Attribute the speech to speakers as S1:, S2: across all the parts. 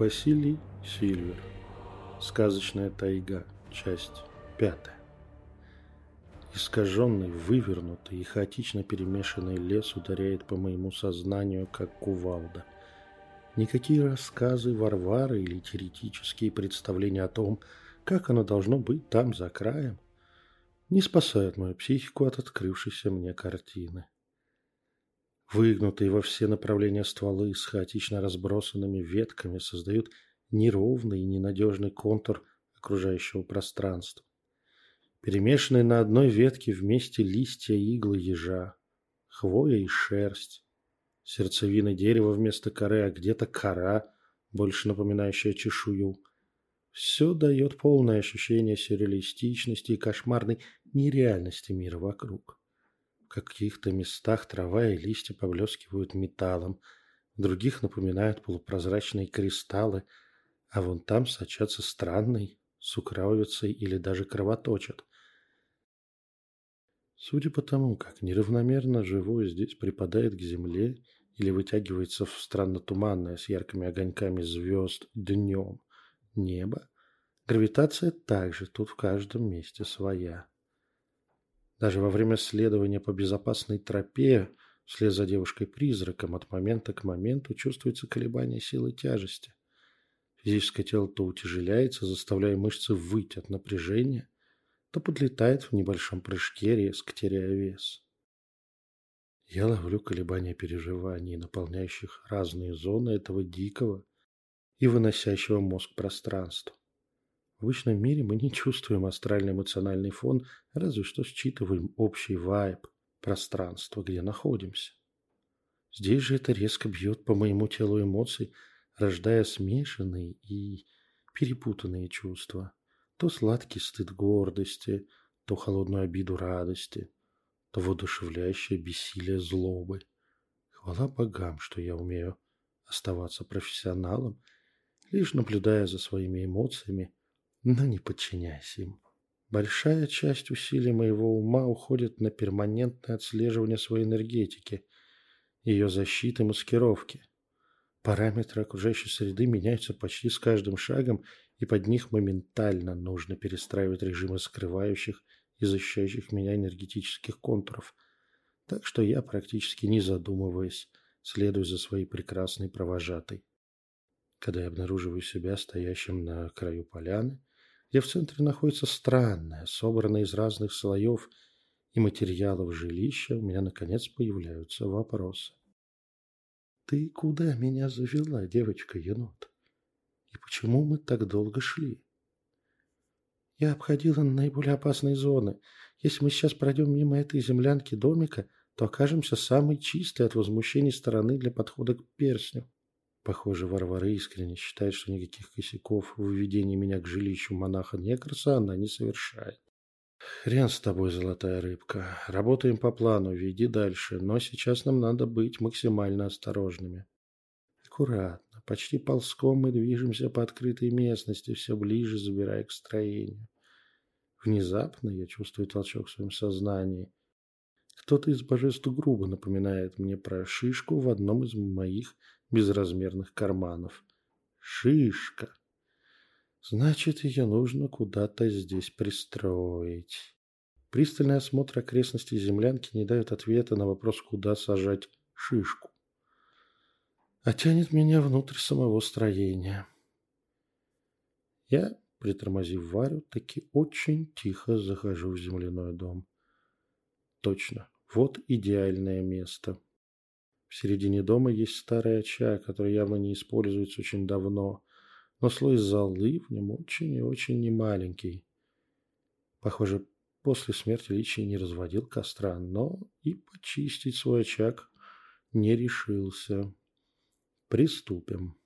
S1: Василий Сильвер. Сказочная тайга. Часть пятая. Искаженный, вывернутый и хаотично перемешанный лес ударяет по моему сознанию, как кувалда. Никакие рассказы Варвары или теоретические представления о том, как оно должно быть там, за краем, не спасают мою психику от открывшейся мне картины. Выгнутые во все направления стволы с хаотично разбросанными ветками создают неровный и ненадежный контур окружающего пространства. Перемешанные на одной ветке вместе листья и иглы ежа, хвоя и шерсть, сердцевина дерева вместо коры, а где-то кора, больше напоминающая чешую. Все дает полное ощущение сюрреалистичности и кошмарной нереальности мира вокруг каких-то местах трава и листья поблескивают металлом, в других напоминают полупрозрачные кристаллы, а вон там сочатся странной сукровицей или даже кровоточат. Судя по тому, как неравномерно живое здесь припадает к земле или вытягивается в странно туманное с яркими огоньками звезд днем небо, гравитация также тут в каждом месте своя. Даже во время следования по безопасной тропе, вслед за девушкой-призраком, от момента к моменту чувствуется колебание силы тяжести. Физическое тело то утяжеляется, заставляя мышцы выть от напряжения, то подлетает в небольшом прыжке, резко теряя вес. Я ловлю колебания переживаний, наполняющих разные зоны этого дикого и выносящего мозг пространства. В обычном мире мы не чувствуем астральный эмоциональный фон, разве что считываем общий вайб пространства, где находимся. Здесь же это резко бьет по моему телу эмоций, рождая смешанные и перепутанные чувства. То сладкий стыд гордости, то холодную обиду радости, то воодушевляющее бессилие злобы. Хвала богам, что я умею оставаться профессионалом, лишь наблюдая за своими эмоциями но не подчиняясь им. Большая часть усилий моего ума уходит на перманентное отслеживание своей энергетики, ее защиты и маскировки. Параметры окружающей среды меняются почти с каждым шагом, и под них моментально нужно перестраивать режимы скрывающих и защищающих меня энергетических контуров. Так что я, практически не задумываясь, следую за своей прекрасной провожатой. Когда я обнаруживаю себя стоящим на краю поляны, где в центре находится странное, собранное из разных слоев и материалов жилища, у меня наконец появляются вопросы. «Ты куда меня завела, девочка-енот? И почему мы так долго шли?» «Я обходила наиболее опасные зоны. Если мы сейчас пройдем мимо этой землянки домика, то окажемся самой чистой от возмущений стороны для подхода к перстню. Похоже, Варвара искренне считает, что никаких косяков в введении меня к жилищу монаха-некроса она не совершает. Хрен с тобой, золотая рыбка. Работаем по плану, веди дальше, но сейчас нам надо быть максимально осторожными. Аккуратно, почти ползком мы движемся по открытой местности, все ближе забирая к строению. Внезапно я чувствую толчок в своем сознании. Кто-то из божеств грубо напоминает мне про шишку в одном из моих безразмерных карманов. Шишка. Значит, ее нужно куда-то здесь пристроить. Пристальный осмотр окрестностей землянки не дает ответа на вопрос, куда сажать шишку. А тянет меня внутрь самого строения. Я, притормозив Варю, таки очень тихо захожу в земляной дом. Точно, вот идеальное место. В середине дома есть старый очаг, который явно не используется очень давно, но слой золы в нем очень и очень немаленький. Похоже, после смерти Личий не разводил костра, но и почистить свой очаг не решился. Приступим.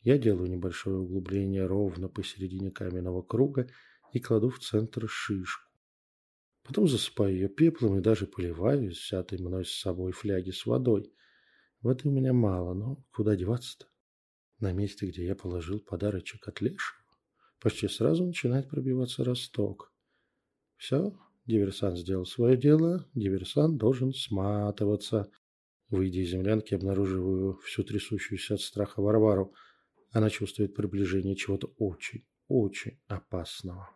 S1: Я делаю небольшое углубление ровно посередине каменного круга и кладу в центр шишку. Потом засыпаю ее пеплом и даже поливаю из взятой мной с собой фляги с водой. Воды у меня мало, но куда деваться-то? На месте, где я положил подарочек от Лешего, почти сразу начинает пробиваться росток. Все, диверсант сделал свое дело, диверсант должен сматываться. Выйдя из землянки, обнаруживаю всю трясущуюся от страха Варвару. Она чувствует приближение чего-то очень, очень опасного.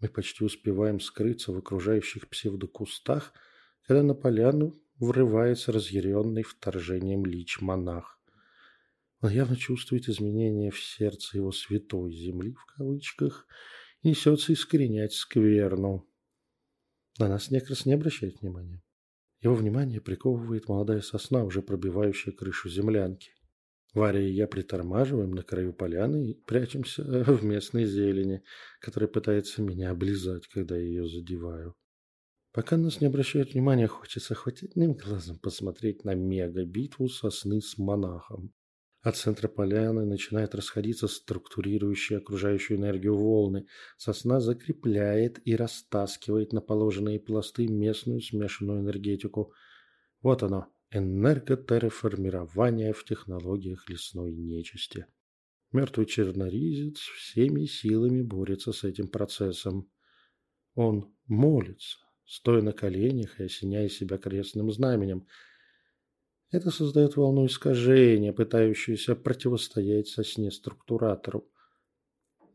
S1: Мы почти успеваем скрыться в окружающих псевдокустах, когда на поляну врывается разъяренный вторжением лич-монах. Он явно чувствует изменения в сердце его святой земли, в кавычках, и несется искоренять скверну. На нас некрас не обращает внимания. Его внимание приковывает молодая сосна, уже пробивающая крышу землянки. Варя и я притормаживаем на краю поляны и прячемся в местной зелени, которая пытается меня облизать, когда я ее задеваю. Пока нас не обращают внимания, хочется хоть одним глазом посмотреть на мега-битву сосны с монахом. От центра поляны начинает расходиться структурирующие окружающую энергию волны. Сосна закрепляет и растаскивает на положенные пласты местную смешанную энергетику. Вот оно, энерготерраформирование в технологиях лесной нечисти. Мертвый черноризец всеми силами борется с этим процессом. Он молится, стоя на коленях и осеняя себя крестным знаменем – это создает волну искажения, пытающуюся противостоять сосне структуратору.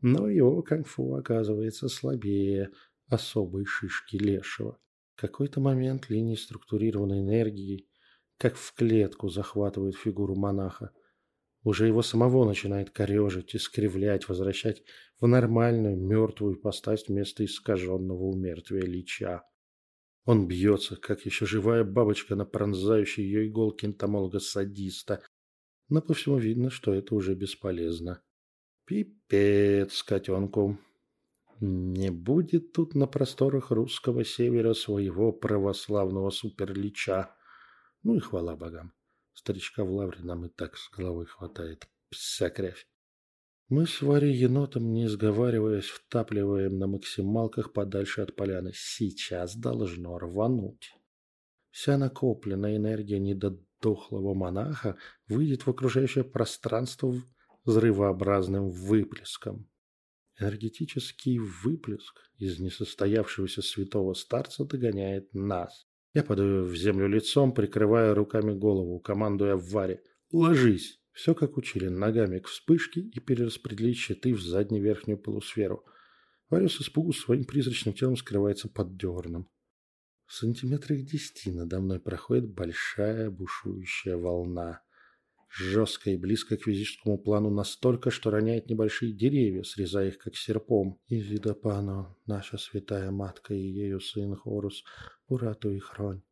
S1: Но его конфу оказывается слабее особой шишки лешего. В какой-то момент линии структурированной энергии, как в клетку, захватывают фигуру монаха. Уже его самого начинает корежить, искривлять, возвращать в нормальную мертвую постать вместо искаженного умертвия лича. Он бьется, как еще живая бабочка на пронзающей ее иголки энтомолога-садиста. Но по всему видно, что это уже бесполезно. Пипец котенку. Не будет тут на просторах русского севера своего православного суперлича. Ну и хвала богам. Старичка в лавре нам и так с головой хватает. Вся кровь. Мы с Варей енотом, не сговариваясь, втапливаем на максималках подальше от поляны. Сейчас должно рвануть. Вся накопленная энергия недодохлого монаха выйдет в окружающее пространство взрывообразным выплеском. Энергетический выплеск из несостоявшегося святого старца догоняет нас. Я падаю в землю лицом, прикрывая руками голову, командуя в Варе. «Ложись!» Все как учили, ногами к вспышке и перераспределить щиты в заднюю верхнюю полусферу. Варюс испугу своим призрачным телом скрывается под дерном. В сантиметрах десяти надо мной проходит большая бушующая волна. Жесткая и близко к физическому плану настолько, что роняет небольшие деревья, срезая их как серпом. Изида Пано, наша святая матка и ею сын Хорус, урату и хронь.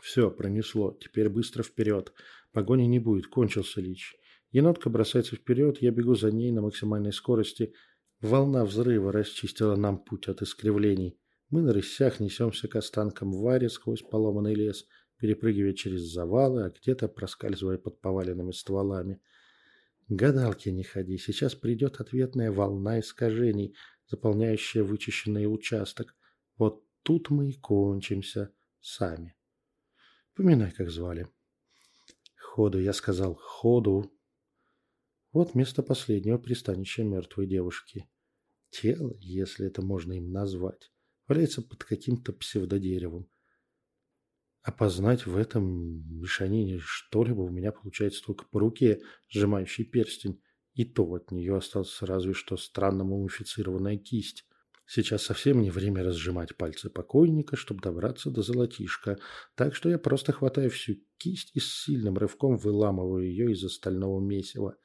S1: Все, пронесло. Теперь быстро вперед. Погони не будет, кончился Лич. Енотка бросается вперед, я бегу за ней на максимальной скорости. Волна взрыва расчистила нам путь от искривлений. Мы на рысях несемся к останкам Вари сквозь поломанный лес, перепрыгивая через завалы, а где-то проскальзывая под поваленными стволами. Гадалки не ходи, сейчас придет ответная волна искажений, заполняющая вычищенный участок. Вот тут мы и кончимся сами. Поминай, как звали. Ходу, я сказал, ходу. Вот место последнего пристанища мертвой девушки. Тело, если это можно им назвать, валяется под каким-то псевдодеревом. Опознать в этом мешанине что-либо у меня получается только по руке, сжимающей перстень, и то от нее осталась разве что странно мумифицированная кисть. Сейчас совсем не время разжимать пальцы покойника, чтобы добраться до золотишка, так что я просто хватаю всю кисть и с сильным рывком выламываю ее из остального месива.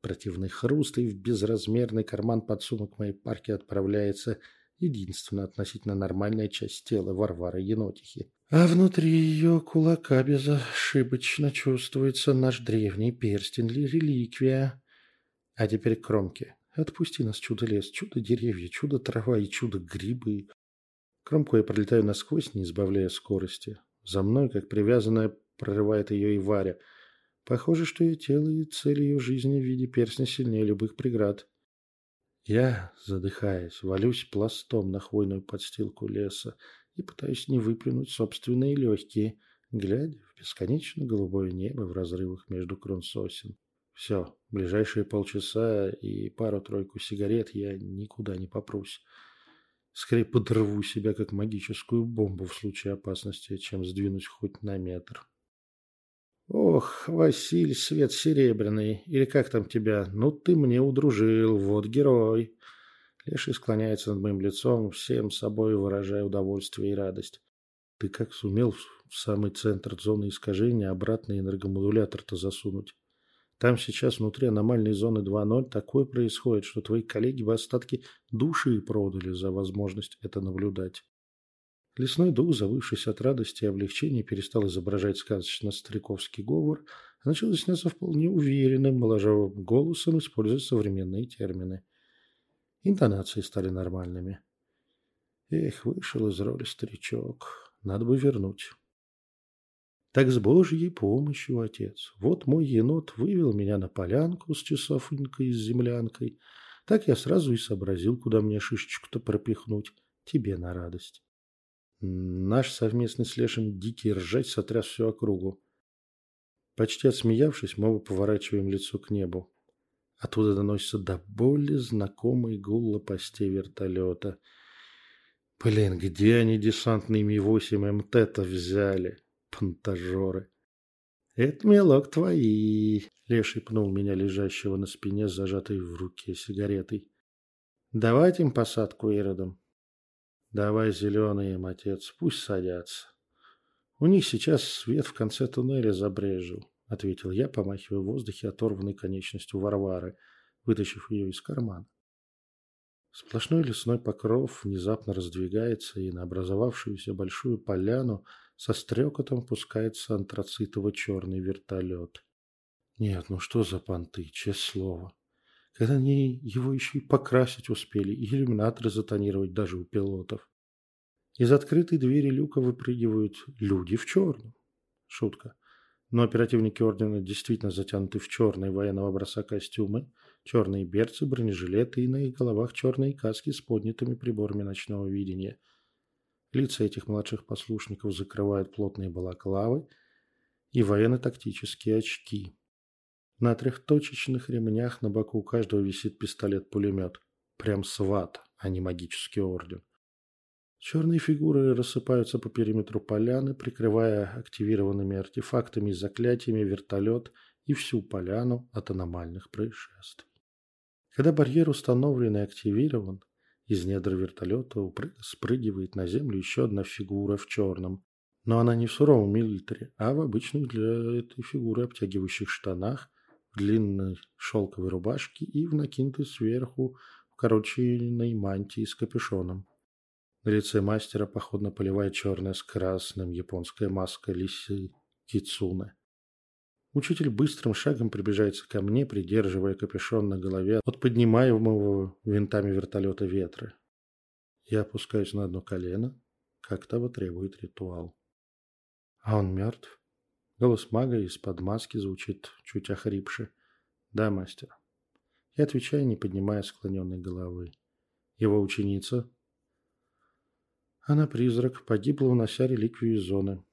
S1: Противный хруст и в безразмерный карман подсумок моей парки отправляется единственная относительно нормальная часть тела Варвары Енотихи. А внутри ее кулака безошибочно чувствуется наш древний перстень реликвия. А теперь кромки. Отпусти нас, чудо-лес, чудо-деревья, чудо-трава и чудо-грибы. Кромку я пролетаю насквозь, не избавляя скорости. За мной, как привязанная, прорывает ее и Варя. Похоже, что ее тело и цель ее жизни в виде перстня сильнее любых преград. Я, задыхаясь, валюсь пластом на хвойную подстилку леса и пытаюсь не выплюнуть собственные легкие, глядя в бесконечно голубое небо в разрывах между крон сосен. Все, ближайшие полчаса и пару-тройку сигарет я никуда не попрусь. Скорее подрву себя как магическую бомбу в случае опасности, чем сдвинусь хоть на метр. Ох, Василь Свет Серебряный, или как там тебя, ну ты мне удружил, вот герой. Леший склоняется над моим лицом, всем собой выражая удовольствие и радость. Ты как сумел в самый центр зоны искажения обратный энергомодулятор-то засунуть? Там сейчас внутри аномальной зоны 2.0 такое происходит, что твои коллеги бы остатки души продали за возможность это наблюдать. Лесной дух, завывшись от радости и облегчения, перестал изображать сказочно-стариковский говор, а начал изъясняться вполне уверенным, моложавым голосом, используя современные термины. Интонации стали нормальными. Эх, вышел из роли старичок. Надо бы вернуть. Так с Божьей помощью, отец. Вот мой енот вывел меня на полянку с часовынкой и с землянкой. Так я сразу и сообразил, куда мне шишечку-то пропихнуть. Тебе на радость. Наш совместный с Лешим дикий ржать сотряс всю округу. Почти отсмеявшись, мы поворачиваем лицо к небу. Оттуда доносится до боли знакомый гул лопастей вертолета. Блин, где они десантный Ми-8 МТ-то взяли? Пантажеры. Это, мелок, твои. Леший пнул меня, лежащего на спине, зажатой в руке сигаретой. Давайте им посадку иродом. Давай зеленые им, отец, пусть садятся. У них сейчас свет в конце туннеля забрежил, ответил я, помахивая в воздухе оторванной конечностью Варвары, вытащив ее из кармана. Сплошной лесной покров внезапно раздвигается, и на образовавшуюся большую поляну со стрекотом пускается антрацитово-черный вертолет. Нет, ну что за понты, честное слово. Когда они его еще и покрасить успели, и иллюминаторы затонировать даже у пилотов. Из открытой двери люка выпрыгивают люди в черном. Шутка. Но оперативники ордена действительно затянуты в черные военного образца костюмы, черные берцы, бронежилеты и на их головах черные каски с поднятыми приборами ночного видения. Лица этих младших послушников закрывают плотные балаклавы и военно-тактические очки. На трехточечных ремнях на боку у каждого висит пистолет-пулемет. Прям сват, а не магический орден. Черные фигуры рассыпаются по периметру поляны, прикрывая активированными артефактами и заклятиями вертолет и всю поляну от аномальных происшествий. Когда барьер установлен и активирован, из недр вертолета спрыгивает на землю еще одна фигура в черном. Но она не в суровом милитаре, а в обычных для этой фигуры обтягивающих штанах длинной шелковой рубашке и в накинутой сверху укороченной мантии с капюшоном. На лице мастера походно поливает черная с красным японская маска лисы кицуны. Учитель быстрым шагом приближается ко мне, придерживая капюшон на голове от поднимаемого винтами вертолета ветра. Я опускаюсь на одно колено, как того требует ритуал. А он мертв? Голос мага из-под маски звучит чуть охрипше. «Да, мастер». Я отвечаю, не поднимая склоненной головы. Его ученица? Она призрак, погибла, унося реликвию из зоны.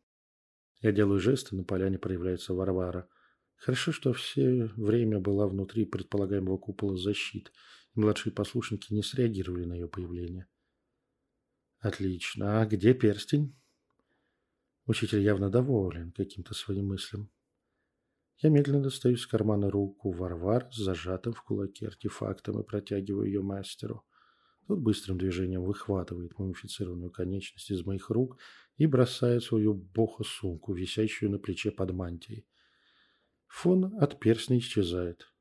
S1: Я делаю жесты, на поляне проявляется Варвара. Хорошо, что все время была внутри предполагаемого купола защит, и младшие послушники не среагировали на ее появление. Отлично. А где перстень? Учитель явно доволен каким-то своим мыслям. Я медленно достаю из кармана руку Варвар с зажатым в кулаке артефактом и протягиваю ее мастеру. Тот быстрым движением выхватывает мумифицированную конечность из моих рук и бросает свою бохо-сумку, висящую на плече под мантией. Фон от перстня исчезает.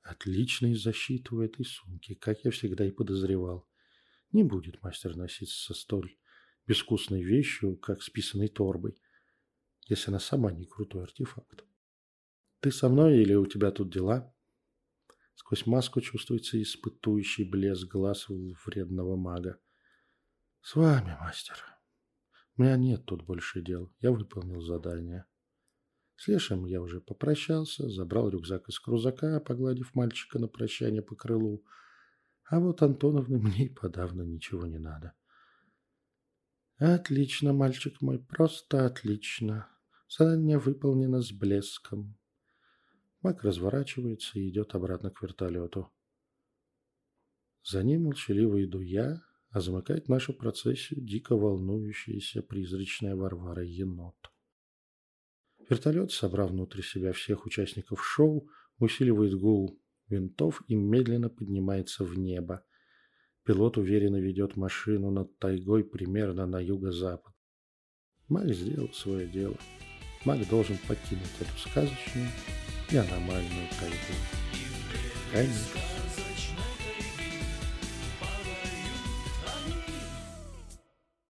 S1: Отличная защита у этой сумки, как я всегда и подозревал. Не будет мастер носиться со столь безвкусной вещью, как списанной торбой, если она сама не крутой артефакт. Ты со мной или у тебя тут дела? Сквозь маску чувствуется испытующий блеск глаз вредного мага. С вами, мастер. У меня нет тут больше дел. Я выполнил задание. С Лешем я уже попрощался, забрал рюкзак из крузака, погладив мальчика на прощание по крылу. А вот Антоновны мне и подавно ничего не надо. Отлично, мальчик мой, просто отлично. Задание выполнено с блеском. Мак разворачивается и идет обратно к вертолету. За ним молчаливо иду я, а замыкает нашу процессию дико волнующаяся призрачная Варвара енот. Вертолет, собрав внутри себя всех участников шоу, усиливает гул винтов и медленно поднимается в небо. Пилот уверенно ведет машину над тайгой примерно на юго-запад. Маг сделал свое дело. Маг должен покинуть эту сказочную и аномальную тайгу. Конец.